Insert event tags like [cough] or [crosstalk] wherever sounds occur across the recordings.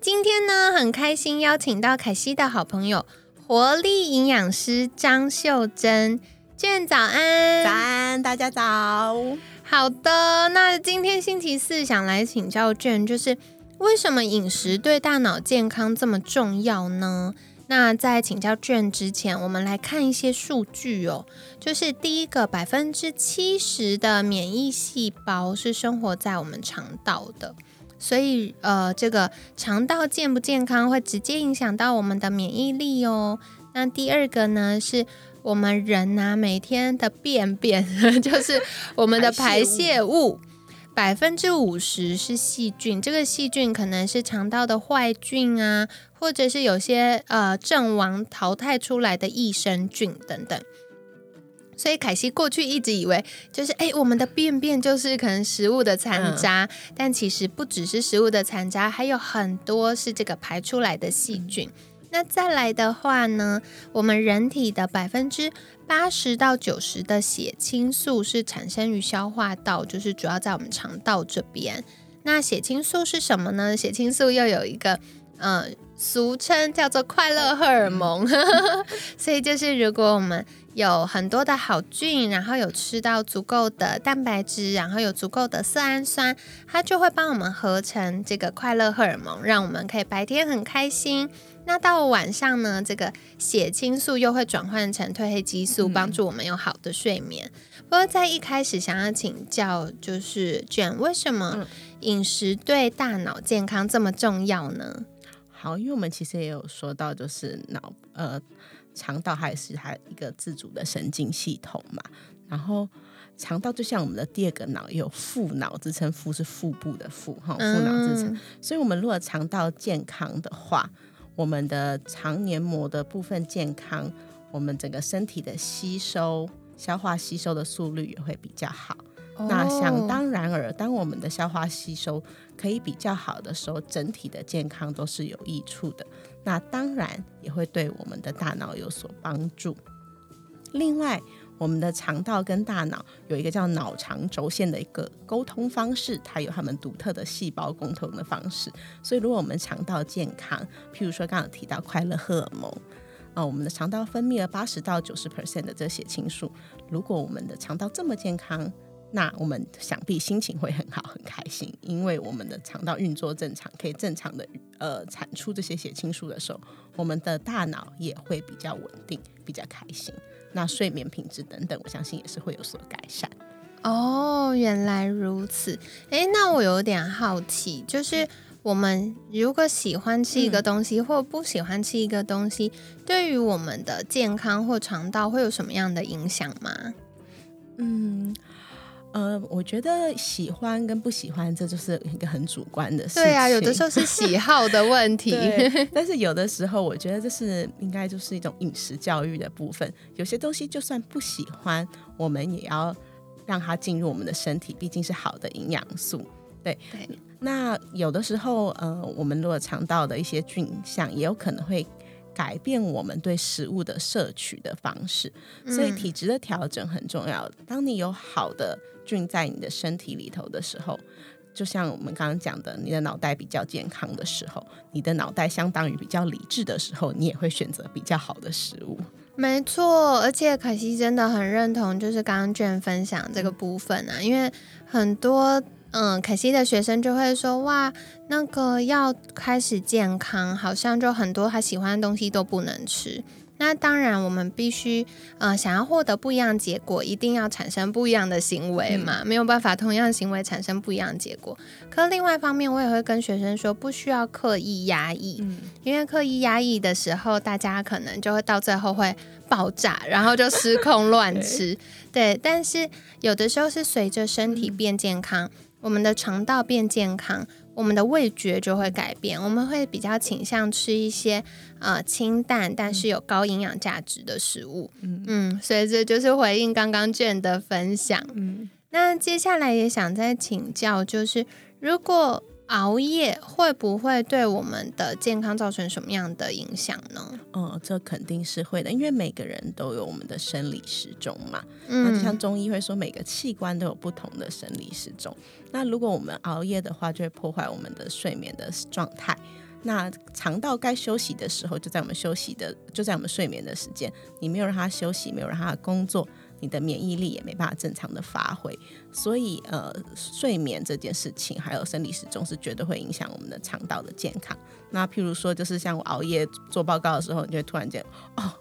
今天呢，很开心邀请到凯西的好朋友活力营养师张秀珍，娟早安，早安，大家早。好的，那今天星期四想来请教娟，就是为什么饮食对大脑健康这么重要呢？那在请教卷之前，我们来看一些数据哦。就是第一个，百分之七十的免疫细胞是生活在我们肠道的。所以，呃，这个肠道健不健康会直接影响到我们的免疫力哦。那第二个呢，是我们人呐每天的便便，[laughs] 就是我们的排泄物，百分之五十是细菌。这个细菌可能是肠道的坏菌啊，或者是有些呃阵亡淘汰出来的益生菌等等。所以凯西过去一直以为，就是哎，我们的便便就是可能食物的残渣，但其实不只是食物的残渣，还有很多是这个排出来的细菌。那再来的话呢，我们人体的百分之八十到九十的血清素是产生于消化道，就是主要在我们肠道这边。那血清素是什么呢？血清素又有一个嗯俗称叫做快乐荷尔蒙，[laughs] 所以就是如果我们有很多的好菌，然后有吃到足够的蛋白质，然后有足够的色氨酸，它就会帮我们合成这个快乐荷尔蒙，让我们可以白天很开心。那到晚上呢，这个血清素又会转换成褪黑激素，帮助我们有好的睡眠。不过在一开始想要请教，就是卷为什么饮食对大脑健康这么重要呢？好，因为我们其实也有说到，就是脑呃。肠道还是它一个自主的神经系统嘛，然后肠道就像我们的第二个脑，有腹脑之称，腹是腹部的腹哈，腹脑之称。所以，我们如果肠道健康的话，我们的肠黏膜的部分健康，我们整个身体的吸收、消化吸收的速率也会比较好。那想当然尔，当我们的消化吸收可以比较好的时候，整体的健康都是有益处的。那当然也会对我们的大脑有所帮助。另外，我们的肠道跟大脑有一个叫脑肠轴线的一个沟通方式，它有它们独特的细胞沟通的方式。所以，如果我们肠道健康，譬如说刚刚提到快乐荷尔蒙，啊，我们的肠道分泌了八十到九十 percent 的这血清素。如果我们的肠道这么健康，那我们想必心情会很好，很开心，因为我们的肠道运作正常，可以正常的呃产出这些血清素的时候，我们的大脑也会比较稳定，比较开心。那睡眠品质等等，我相信也是会有所改善。哦，原来如此。诶，那我有点好奇，就是我们如果喜欢吃一个东西，或不喜欢吃一个东西，对于我们的健康或肠道会有什么样的影响吗？嗯。呃，我觉得喜欢跟不喜欢，这就是一个很主观的事情。对啊，有的时候是喜 [laughs] 好的问题。[laughs] 但是有的时候，我觉得这是应该就是一种饮食教育的部分。有些东西就算不喜欢，我们也要让它进入我们的身体，毕竟是好的营养素。对对。那有的时候，呃，我们如果肠道的一些菌相，也有可能会改变我们对食物的摄取的方式。所以体质的调整很重要。当你有好的菌在你的身体里头的时候，就像我们刚刚讲的，你的脑袋比较健康的时候，你的脑袋相当于比较理智的时候，你也会选择比较好的食物。没错，而且可惜真的很认同，就是刚刚卷分享这个部分啊，因为很多嗯，可惜的学生就会说，哇，那个要开始健康，好像就很多他喜欢的东西都不能吃。那当然，我们必须呃，想要获得不一样结果，一定要产生不一样的行为嘛，没有办法同样行为产生不一样的结果。可另外一方面，我也会跟学生说，不需要刻意压抑，因为刻意压抑的时候，大家可能就会到最后会爆炸，然后就失控乱吃。[laughs] 对，但是有的时候是随着身体变健康，我们的肠道变健康。我们的味觉就会改变，我们会比较倾向吃一些呃清淡但是有高营养价值的食物。嗯嗯，所以这就是回应刚刚卷的分享。嗯，那接下来也想再请教，就是如果。熬夜会不会对我们的健康造成什么样的影响呢？嗯，这肯定是会的，因为每个人都有我们的生理时钟嘛。嗯，就像中医会说，每个器官都有不同的生理时钟。那如果我们熬夜的话，就会破坏我们的睡眠的状态。那肠道该休息的时候，就在我们休息的，就在我们睡眠的时间，你没有让它休息，没有让它工作。你的免疫力也没办法正常的发挥，所以呃，睡眠这件事情还有生理时钟是绝对会影响我们的肠道的健康。那譬如说，就是像我熬夜做报告的时候，你就会突然间哦，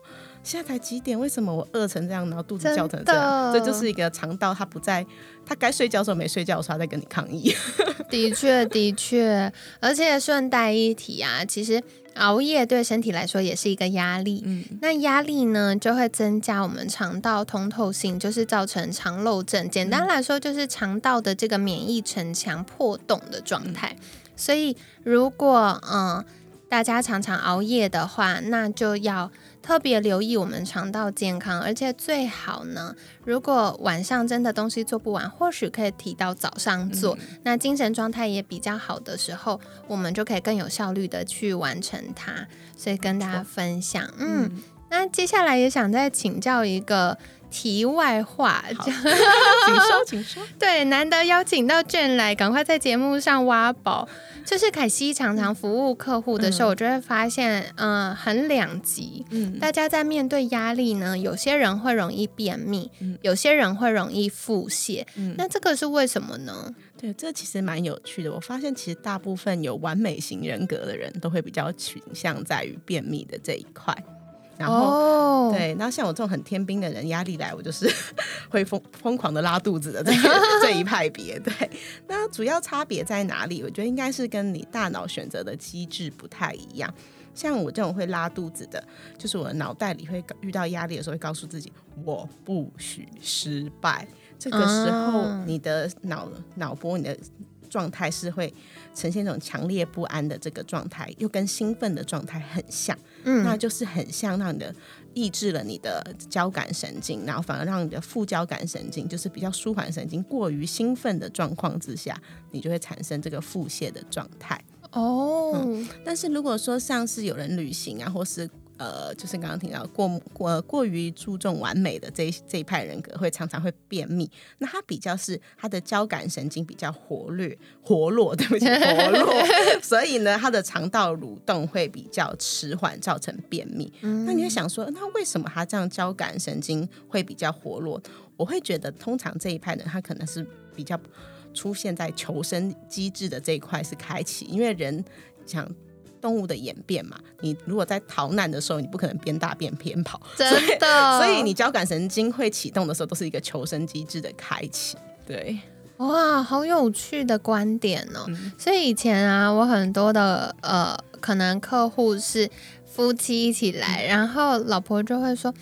现在才几点？为什么我饿成这样，然后肚子叫成这样？这就是一个肠道它不在，它该睡觉的时候没睡觉的时候，它在跟你抗议。[laughs] 的确，的确，而且顺带一提啊，其实。熬夜对身体来说也是一个压力，嗯，那压力呢就会增加我们肠道通透性，就是造成肠漏症。简单来说，就是肠道的这个免疫城墙破洞的状态。所以，如果嗯大家常常熬夜的话，那就要。特别留意我们肠道健康，而且最好呢，如果晚上真的东西做不完，或许可以提到早上做，那精神状态也比较好的时候，我们就可以更有效率的去完成它。所以跟大家分享，嗯，那接下来也想再请教一个题外话，请说，[laughs] 请说。对，难得邀请到卷来，赶快在节目上挖宝。就是凯西常常服务客户的时候，我就会发现，嗯，很两极。嗯，大家在面对压力呢，有些人会容易便秘，有些人会容易腹泻。嗯，那这个是为什么呢？对，这其实蛮有趣的。我发现，其实大部分有完美型人格的人都会比较倾向在于便秘的这一块。然后，对，那像我这种很天兵的人，压力来我就是 [laughs] 会疯疯狂的拉肚子的这 [laughs] 这一派别。对，那主要差别在哪里？我觉得应该是跟你大脑选择的机制不太一样。像我这种会拉肚子的，就是我的脑袋里会遇到压力的时候，会告诉自己我不许失败。这个时候，你的脑脑波，你的。状态是会呈现一种强烈不安的这个状态，又跟兴奋的状态很像，嗯，那就是很像让你的抑制了你的交感神经，然后反而让你的副交感神经，就是比较舒缓神经，过于兴奋的状况之下，你就会产生这个腹泻的状态。哦，但是如果说像是有人旅行啊，或是呃，就是刚刚听到过过过于注重完美的这这一派人格，会常常会便秘。那他比较是他的交感神经比较活跃活络，对不起，活络，[laughs] 所以呢，他的肠道蠕动会比较迟缓，造成便秘。那你会想说，那为什么他这样交感神经会比较活络？我会觉得，通常这一派人他可能是比较出现在求生机制的这一块是开启，因为人想。动物的演变嘛，你如果在逃难的时候，你不可能边大便边跑，真的。所以你交感神经会启动的时候，都是一个求生机制的开启。对，哇，好有趣的观点哦。所以以前啊，我很多的呃，可能客户是夫妻一起来，然后老婆就会说。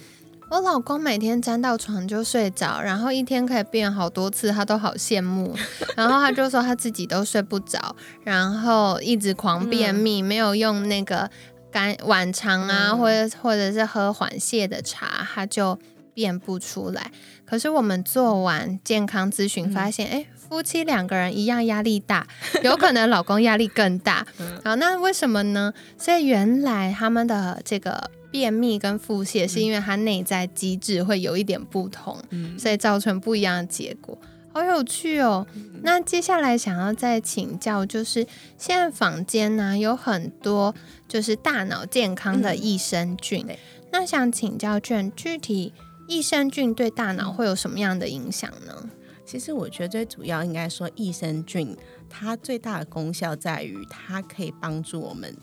我老公每天沾到床就睡着，然后一天可以变好多次，他都好羡慕。[laughs] 然后他就说他自己都睡不着，然后一直狂便秘，没有用那个干晚肠啊，或者或者是喝缓泻的茶，他就便不出来。可是我们做完健康咨询，发现哎，夫妻两个人一样压力大，[laughs] 有可能老公压力更大。[laughs] 好，那为什么呢？所以原来他们的这个。便秘跟腹泻是因为它内在机制会有一点不同，所以造成不一样的结果。好有趣哦！那接下来想要再请教，就是现在坊间呢有很多就是大脑健康的益生菌，那想请教卷，具体益生菌对大脑会有什么样的影响呢？其实我觉得最主要应该说，益生菌它最大的功效在于它可以帮助我们。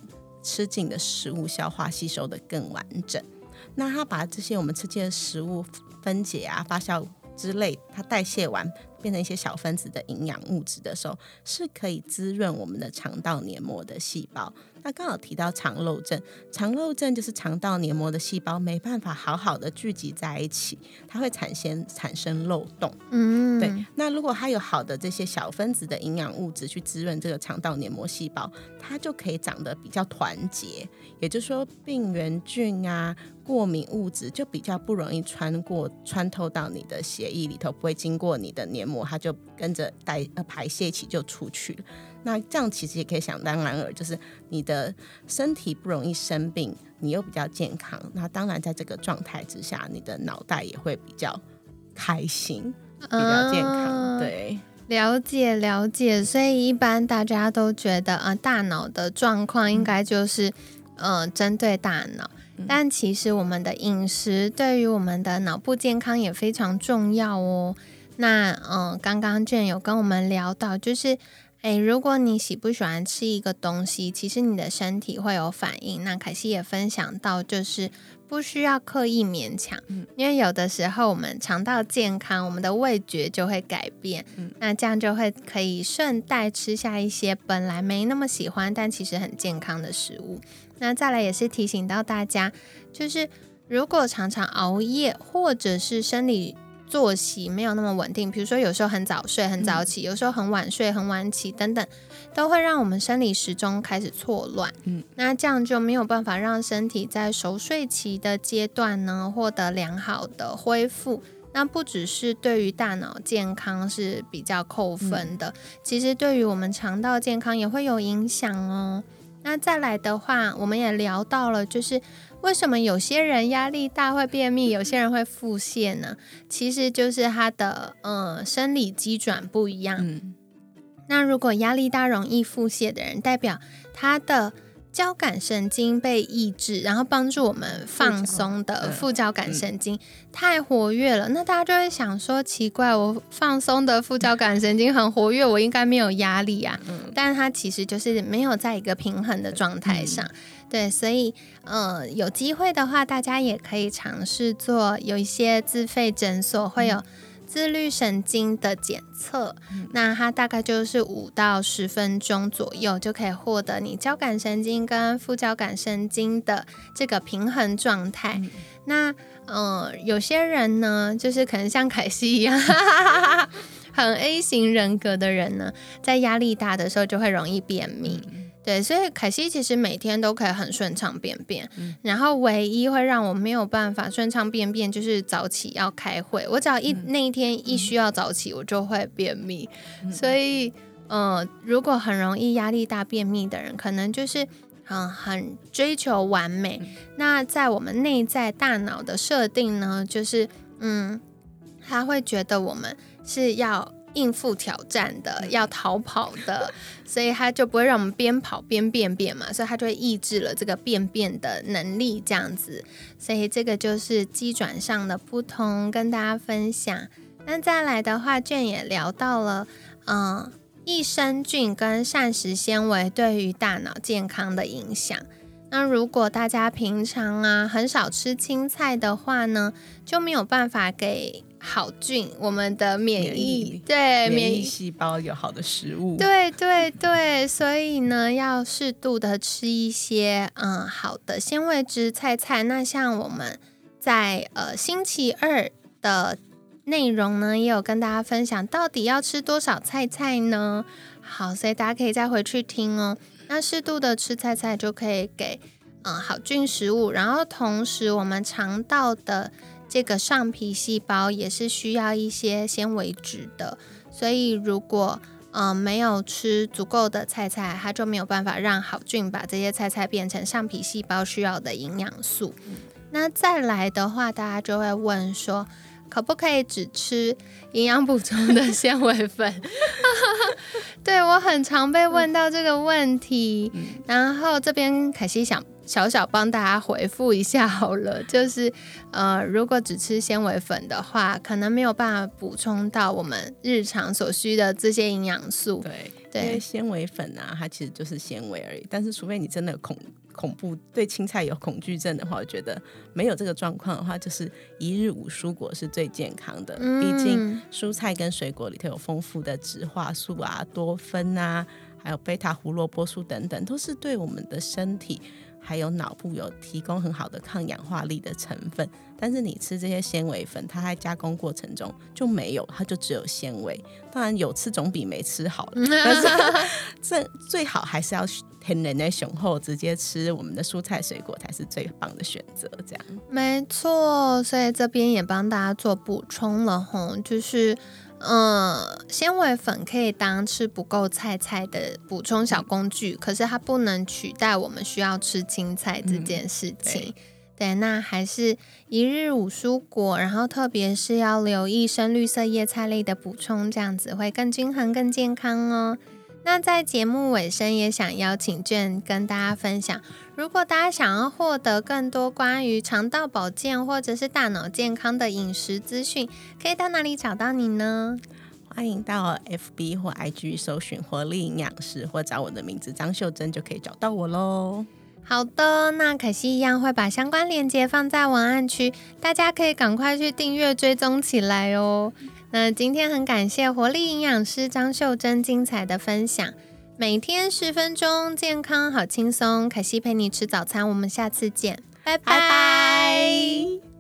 吃进的食物消化吸收的更完整，那它把这些我们吃进的食物分解啊、发酵之类，它代谢完变成一些小分子的营养物质的时候，是可以滋润我们的肠道黏膜的细胞，那刚好提到肠漏症，肠漏症就是肠道黏膜的细胞没办法好好的聚集在一起，它会产生产生漏洞。嗯，对，那如果它有好的这些小分子的营养物质去滋润这个肠道黏膜细胞，它就可以长得比较团结。也就是说，病原菌啊、过敏物质就比较不容易穿过、穿透到你的血液里头，不会经过你的黏膜，它就跟着带呃排泄起就出去了。那这样其实也可以想当然尔，就是你的身体不容易生病，你又比较健康。那当然，在这个状态之下，你的脑袋也会比较开心，比较健康。对，了解了解。所以一般大家都觉得啊，大脑的状况应该就是呃针对大脑，但其实我们的饮食对于我们的脑部健康也非常重要哦。那嗯，刚刚卷有跟我们聊到，就是。诶，如果你喜不喜欢吃一个东西，其实你的身体会有反应。那凯西也分享到，就是不需要刻意勉强，因为有的时候我们肠道健康，我们的味觉就会改变，那这样就会可以顺带吃下一些本来没那么喜欢，但其实很健康的食物。那再来也是提醒到大家，就是如果常常熬夜或者是生理。作息没有那么稳定，比如说有时候很早睡很早起，有时候很晚睡很晚起，等等，都会让我们生理时钟开始错乱。嗯，那这样就没有办法让身体在熟睡期的阶段呢获得良好的恢复。那不只是对于大脑健康是比较扣分的，其实对于我们肠道健康也会有影响哦。那再来的话，我们也聊到了，就是。为什么有些人压力大会便秘，有些人会腹泻呢？其实就是他的呃生理机转不一样。那如果压力大容易腹泻的人，代表他的交感神经被抑制，然后帮助我们放松的副交感神经太活跃了。那大家就会想说，奇怪，我放松的副交感神经很活跃，我应该没有压力啊？但是它其实就是没有在一个平衡的状态上。对，所以，呃，有机会的话，大家也可以尝试做有一些自费诊所会有自律神经的检测，那它大概就是五到十分钟左右，就可以获得你交感神经跟副交感神经的这个平衡状态。那，呃，有些人呢，就是可能像凯西一样，[laughs] 很 A 型人格的人呢，在压力大的时候就会容易便秘。对，所以凯西其实每天都可以很顺畅便便，然后唯一会让我没有办法顺畅便便就是早起要开会，我只要一那一天一需要早起，我就会便秘。所以，呃，如果很容易压力大便秘的人，可能就是嗯很追求完美。那在我们内在大脑的设定呢，就是嗯，他会觉得我们是要。应付挑战的，要逃跑的，[laughs] 所以它就不会让我们边跑边便便嘛，所以它就会抑制了这个便便的能力，这样子。所以这个就是机转上的不同，跟大家分享。那再来的话，卷也聊到了，嗯，益生菌跟膳食纤维对于大脑健康的影响。那如果大家平常啊很少吃青菜的话呢，就没有办法给。好菌，我们的免疫对免疫细胞有好的食物，对对对，所以呢，要适度的吃一些嗯好的纤维质菜菜。那像我们在呃星期二的内容呢，也有跟大家分享，到底要吃多少菜菜呢？好，所以大家可以再回去听哦。那适度的吃菜菜就可以给嗯好菌食物，然后同时我们肠道的。这个上皮细胞也是需要一些纤维质的，所以如果嗯没有吃足够的菜菜，它就没有办法让好菌把这些菜菜变成上皮细胞需要的营养素。那再来的话，大家就会问说，可不可以只吃营养补充的 [laughs] 纤维粉？[laughs] 对我很常被问到这个问题，然后这边凯西想。小小帮大家回复一下好了，[laughs] 就是呃，如果只吃纤维粉的话，可能没有办法补充到我们日常所需的这些营养素。对，因为纤维粉啊，它其实就是纤维而已。但是，除非你真的恐恐怖对青菜有恐惧症的话，我觉得没有这个状况的话，就是一日五蔬果是最健康的。毕竟蔬菜跟水果里头有丰富的植化素啊、多酚啊。还有贝塔胡萝卜素等等，都是对我们的身体还有脑部有提供很好的抗氧化力的成分。但是你吃这些纤维粉，它在加工过程中就没有，它就只有纤维。当然有吃总比没吃好，但是 [laughs] 这最好还是要天然的雄厚，直接吃我们的蔬菜水果才是最棒的选择。这样没错，所以这边也帮大家做补充了吼，就是。嗯，纤维粉可以当吃不够菜菜的补充小工具，可是它不能取代我们需要吃青菜这件事情。对，那还是一日五蔬果，然后特别是要留意深绿色叶菜类的补充，这样子会更均衡、更健康哦。那在节目尾声，也想邀请卷跟大家分享，如果大家想要获得更多关于肠道保健或者是大脑健康的饮食资讯，可以到哪里找到你呢？欢迎到 FB 或 IG 搜寻活力营养师，或找我的名字张秀珍就可以找到我喽。好的，那可惜一样会把相关链接放在文案区，大家可以赶快去订阅追踪起来哦。那今天很感谢活力营养师张秀珍精彩的分享，每天十分钟，健康好轻松。凯西陪你吃早餐，我们下次见，拜拜。